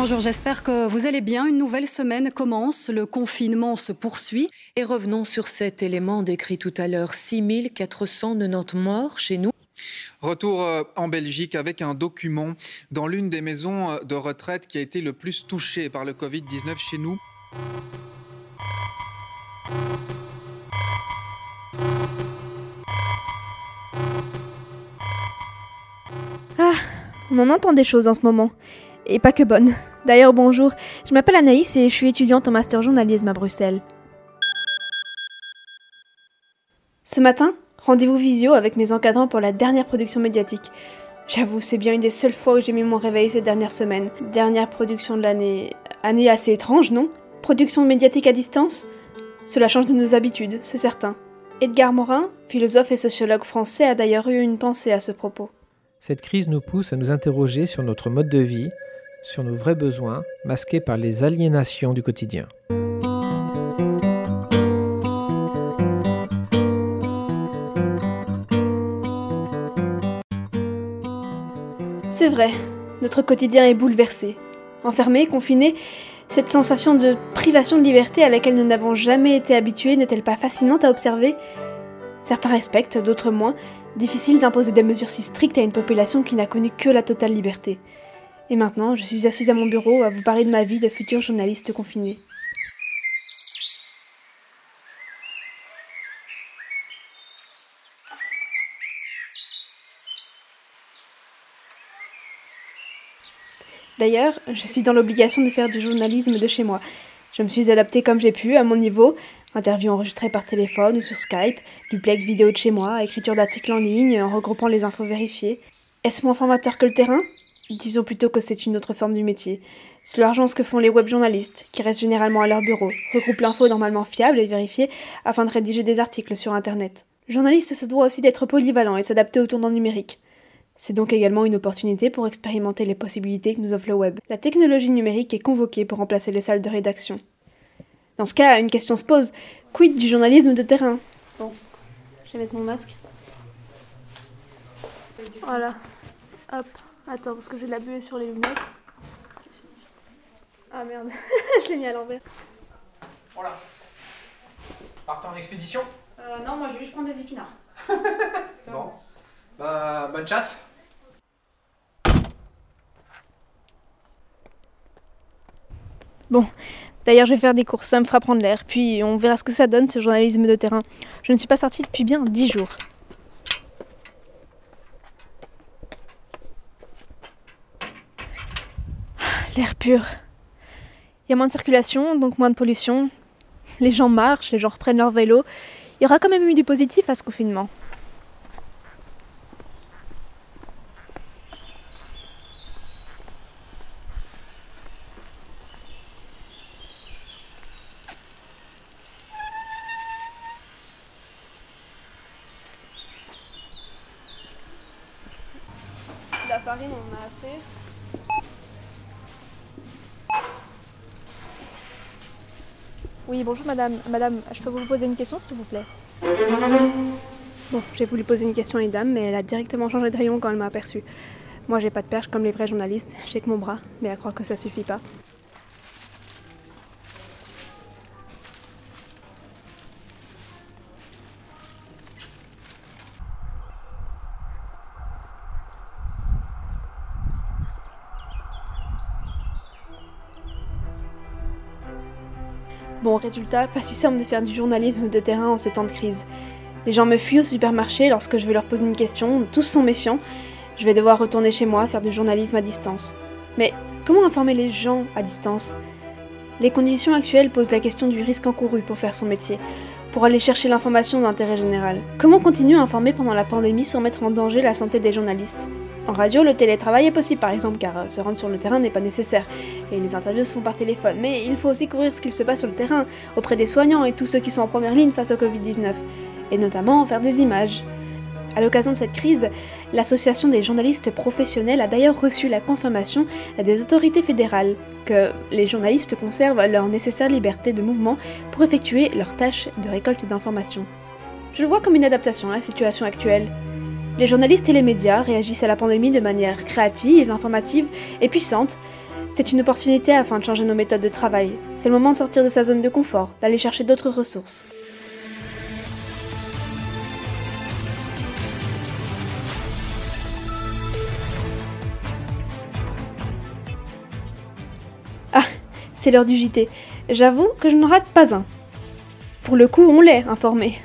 Bonjour, j'espère que vous allez bien. Une nouvelle semaine commence, le confinement se poursuit. Et revenons sur cet élément décrit tout à l'heure, 6490 morts chez nous. Retour euh, en Belgique avec un document dans l'une des maisons euh, de retraite qui a été le plus touchée par le Covid-19 chez nous. Ah, on en entend des choses en ce moment. Et pas que bonnes. D'ailleurs, bonjour, je m'appelle Anaïs et je suis étudiante en master journalisme à Bruxelles. Ce matin, rendez-vous visio avec mes encadrants pour la dernière production médiatique. J'avoue, c'est bien une des seules fois où j'ai mis mon réveil ces dernières semaines. Dernière production de l'année. Année assez étrange, non? Production médiatique à distance? Cela change de nos habitudes, c'est certain. Edgar Morin, philosophe et sociologue français, a d'ailleurs eu une pensée à ce propos. Cette crise nous pousse à nous interroger sur notre mode de vie, sur nos vrais besoins, masqués par les aliénations du quotidien. C'est vrai, notre quotidien est bouleversé. Enfermé, confiné, cette sensation de privation de liberté à laquelle nous n'avons jamais été habitués n'est-elle pas fascinante à observer? Certains respectent, d'autres moins. Difficile d'imposer des mesures si strictes à une population qui n'a connu que la totale liberté. Et maintenant, je suis assise à mon bureau à vous parler de ma vie de futur journaliste confiné. D'ailleurs, je suis dans l'obligation de faire du journalisme de chez moi. Je me suis adaptée comme j'ai pu, à mon niveau. Interview enregistrée par téléphone ou sur Skype, duplex vidéo de chez moi, écriture d'articles en ligne, en regroupant les infos vérifiées. Est-ce moins formateur que le terrain? Disons plutôt que c'est une autre forme du métier. C'est l'argent ce que font les web journalistes, qui restent généralement à leur bureau, regroupent l'info normalement fiable et vérifiée afin de rédiger des articles sur Internet. Le journaliste se doit aussi d'être polyvalent et s'adapter au tournant numérique. C'est donc également une opportunité pour expérimenter les possibilités que nous offre le web. La technologie numérique est convoquée pour remplacer les salles de rédaction. Dans ce cas, une question se pose. Quid du journalisme de terrain? Bon, je vais mettre mon masque. Voilà. Hop. Attends, parce que je vais de la buée sur les lunettes. Ah merde, je l'ai mis à l'envers. Voilà. Partez en expédition Euh, non, moi je vais juste prendre des épinards. Bon. Bah, bonne chasse Bon, d'ailleurs je vais faire des courses, ça me fera prendre l'air, puis on verra ce que ça donne ce journalisme de terrain. Je ne suis pas sortie depuis bien dix jours. L'air pur. Il y a moins de circulation, donc moins de pollution. Les gens marchent, les gens reprennent leur vélo. Il y aura quand même eu du positif à ce confinement. La farine, on en a assez? Oui, bonjour madame. Madame, je peux vous poser une question s'il vous plaît? Bon, j'ai voulu poser une question à une dame, mais elle a directement changé de rayon quand elle m'a aperçue. Moi, j'ai pas de perche comme les vrais journalistes, j'ai que mon bras, mais à croire que ça suffit pas. Bon, résultat, pas si simple de faire du journalisme de terrain en ces temps de crise. Les gens me fuient au supermarché lorsque je vais leur poser une question, tous sont méfiants. Je vais devoir retourner chez moi faire du journalisme à distance. Mais comment informer les gens à distance? Les conditions actuelles posent la question du risque encouru pour faire son métier, pour aller chercher l'information d'intérêt général. Comment continuer à informer pendant la pandémie sans mettre en danger la santé des journalistes? En radio, le télétravail est possible par exemple, car euh, se rendre sur le terrain n'est pas nécessaire, et les interviews se font par téléphone. Mais il faut aussi couvrir ce qu'il se passe sur le terrain, auprès des soignants et tous ceux qui sont en première ligne face au Covid-19, et notamment faire des images. À l'occasion de cette crise, l'Association des journalistes professionnels a d'ailleurs reçu la confirmation des autorités fédérales que les journalistes conservent leur nécessaire liberté de mouvement pour effectuer leurs tâches de récolte d'informations. Je le vois comme une adaptation à la situation actuelle. Les journalistes et les médias réagissent à la pandémie de manière créative, informative et puissante. C'est une opportunité afin de changer nos méthodes de travail. C'est le moment de sortir de sa zone de confort, d'aller chercher d'autres ressources. C'est l'heure du JT. J'avoue que je n'en rate pas un. Pour le coup, on l'est informé.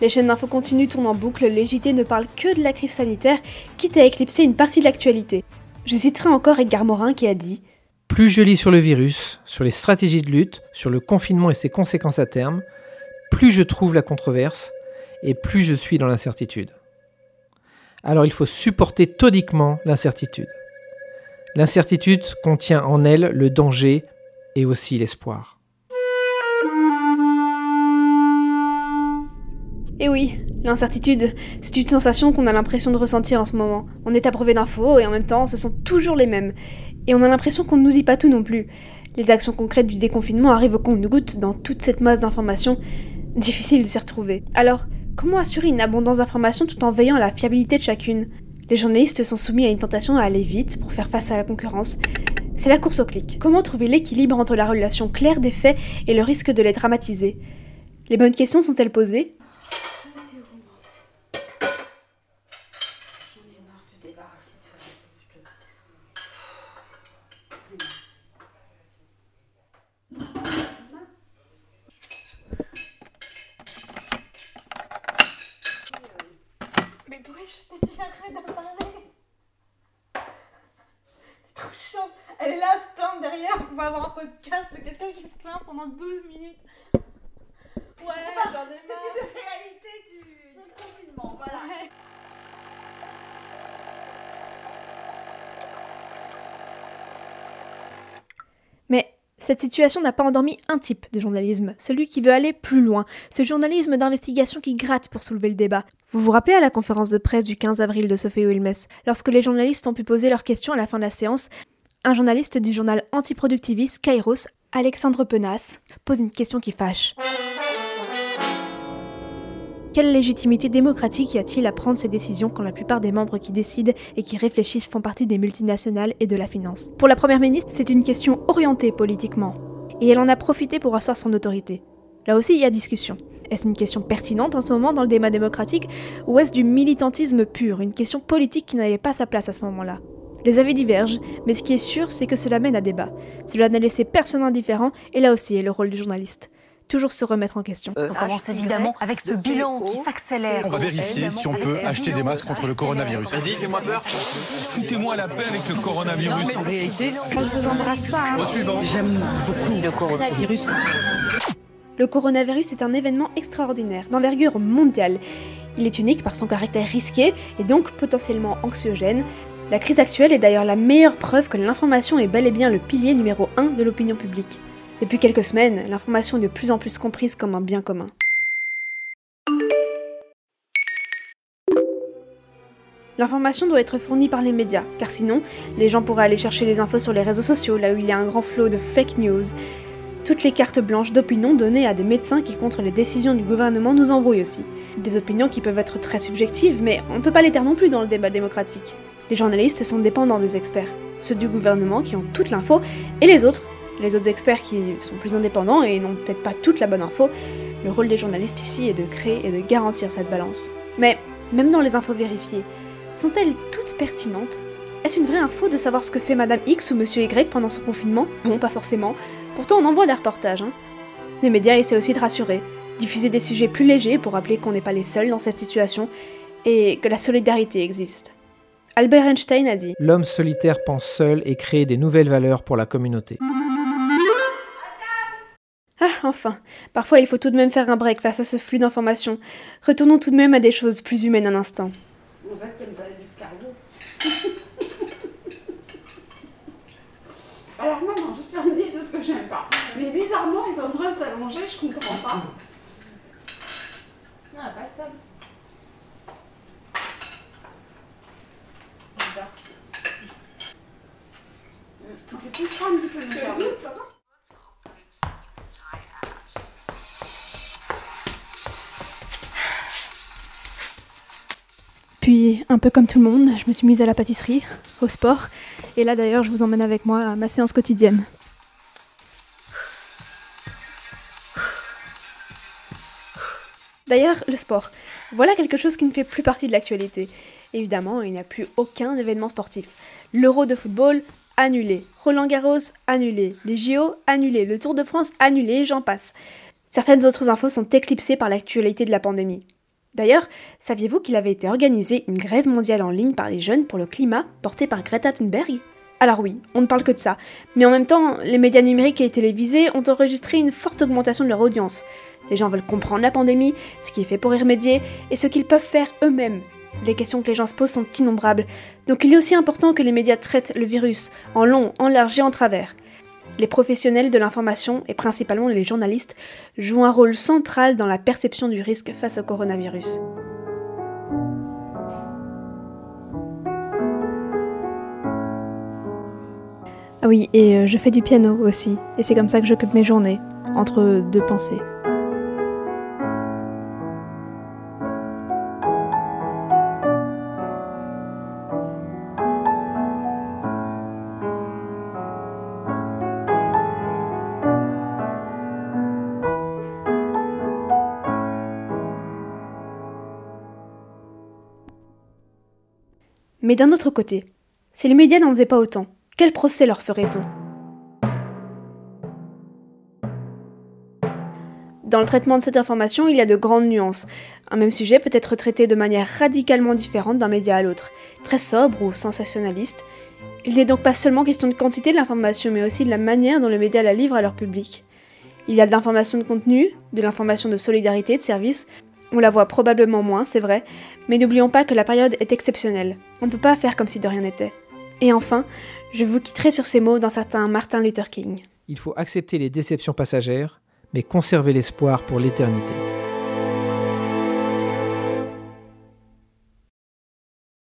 Les chaînes d'infos continuent tournent en boucle, les JT ne parlent que de la crise sanitaire, quitte à éclipser une partie de l'actualité. Je citerai encore Edgar Morin qui a dit Plus je lis sur le virus, sur les stratégies de lutte, sur le confinement et ses conséquences à terme, plus je trouve la controverse et plus je suis dans l'incertitude. Alors il faut supporter todiquement l'incertitude. L'incertitude contient en elle le danger et aussi l'espoir. Et oui, l'incertitude, c'est une sensation qu'on a l'impression de ressentir en ce moment. On est abreuvé d'infos et en même temps, ce sont toujours les mêmes. Et on a l'impression qu'on ne nous dit pas tout non plus. Les actions concrètes du déconfinement arrivent au compte-gouttes dans toute cette masse d'informations. Difficile de s'y retrouver. Alors, comment assurer une abondance d'informations tout en veillant à la fiabilité de chacune? Les journalistes sont soumis à une tentation à aller vite pour faire face à la concurrence. C'est la course au clic. Comment trouver l'équilibre entre la relation claire des faits et le risque de les dramatiser? Les bonnes questions sont-elles posées Mais pourquoi je t'ai dit arrête d'en parler C'est trop chiant. Elle est là à se plaindre derrière. On va avoir un podcast de quelqu'un qui se plaint pendant 12 minutes. Ouais, j'en ai C'est une réalité du, du confinement, voilà. Ouais. Mais cette situation n'a pas endormi un type de journalisme, celui qui veut aller plus loin, ce journalisme d'investigation qui gratte pour soulever le débat. Vous vous rappelez à la conférence de presse du 15 avril de Sophie Wilmes, lorsque les journalistes ont pu poser leurs questions à la fin de la séance, un journaliste du journal antiproductiviste Kairos, Alexandre Penas, pose une question qui fâche. Quelle légitimité démocratique y a-t-il à prendre ces décisions quand la plupart des membres qui décident et qui réfléchissent font partie des multinationales et de la finance? Pour la Première ministre, c'est une question orientée politiquement. Et elle en a profité pour asseoir son autorité. Là aussi, il y a discussion. Est-ce une question pertinente en ce moment dans le débat démocratique? Ou est-ce du militantisme pur, une question politique qui n'avait pas sa place à ce moment-là? Les avis divergent, mais ce qui est sûr, c'est que cela mène à débat. Cela n'a laissé personne indifférent, et là aussi est le rôle du journaliste. Toujours se remettre en question. On commence évidemment avec ce bilan qui s'accélère. On va vérifier si on peut acheter des masques contre le coronavirus. Vas-y, fais-moi peur. Foutez-moi la paix avec le coronavirus. En réalité, Moi, je vous embrasse pas. hein. J'aime beaucoup le coronavirus. Le coronavirus est un événement extraordinaire, d'envergure mondiale. Il est unique par son caractère risqué et donc potentiellement anxiogène. La crise actuelle est d'ailleurs la meilleure preuve que l'information est bel et bien le pilier numéro 1 de l'opinion publique. Depuis quelques semaines, l'information est de plus en plus comprise comme un bien commun. L'information doit être fournie par les médias, car sinon, les gens pourraient aller chercher les infos sur les réseaux sociaux, là où il y a un grand flot de fake news. Toutes les cartes blanches d'opinion données à des médecins qui, contre les décisions du gouvernement, nous embrouillent aussi. Des opinions qui peuvent être très subjectives, mais on ne peut pas les taire non plus dans le débat démocratique. Les journalistes sont dépendants des experts, ceux du gouvernement qui ont toute l'info, et les autres, les autres experts qui sont plus indépendants et n'ont peut-être pas toute la bonne info. Le rôle des journalistes ici est de créer et de garantir cette balance. Mais, même dans les infos vérifiées, sont-elles toutes pertinentes? Est-ce une vraie info de savoir ce que fait Madame X ou Monsieur Y pendant son confinement? Non, pas forcément. Pourtant, on en voit des reportages. Hein. Les médias essaient aussi de rassurer, diffuser des sujets plus légers pour rappeler qu'on n'est pas les seuls dans cette situation et que la solidarité existe. Albert Einstein a dit L'homme solitaire pense seul et crée des nouvelles valeurs pour la communauté. Ah, enfin, parfois il faut tout de même faire un break face à ce flux d'informations. Retournons tout de même à des choses plus humaines un instant. En fait, t'aimes pas les escargots. Alors moi, non, je te une liste de ce que j'aime pas. Mais bizarrement, il est en train de s'allonger, je comprends pas. Non, pas de ça. Un peu comme tout le monde, je me suis mise à la pâtisserie, au sport, et là d'ailleurs, je vous emmène avec moi à ma séance quotidienne. D'ailleurs, le sport. Voilà quelque chose qui ne fait plus partie de l'actualité. Évidemment, il n'y a plus aucun événement sportif. L'Euro de football, annulé. Roland Garros, annulé. Les JO, annulé. Le Tour de France, annulé, j'en passe. Certaines autres infos sont éclipsées par l'actualité de la pandémie. D'ailleurs, saviez-vous qu'il avait été organisé une grève mondiale en ligne par les jeunes pour le climat portée par Greta Thunberg? Alors oui, on ne parle que de ça, mais en même temps, les médias numériques et télévisés ont enregistré une forte augmentation de leur audience. Les gens veulent comprendre la pandémie, ce qui est fait pour y remédier, et ce qu'ils peuvent faire eux-mêmes. Les questions que les gens se posent sont innombrables, donc il est aussi important que les médias traitent le virus en long, en large et en travers. Les professionnels de l'information, et principalement les journalistes, jouent un rôle central dans la perception du risque face au coronavirus. Ah oui, et euh, je fais du piano aussi, et c'est comme ça que j'occupe mes journées, entre deux pensées. Mais d'un autre côté, si les médias n'en faisaient pas autant, quel procès leur ferait-on Dans le traitement de cette information, il y a de grandes nuances. Un même sujet peut être traité de manière radicalement différente d'un média à l'autre, très sobre ou sensationnaliste. Il n'est donc pas seulement question de quantité de l'information, mais aussi de la manière dont le média la livre à leur public. Il y a de l'information de contenu, de l'information de solidarité, de service. On la voit probablement moins, c'est vrai, mais n'oublions pas que la période est exceptionnelle. On ne peut pas faire comme si de rien n'était. Et enfin, je vous quitterai sur ces mots d'un certain Martin Luther King. Il faut accepter les déceptions passagères, mais conserver l'espoir pour l'éternité.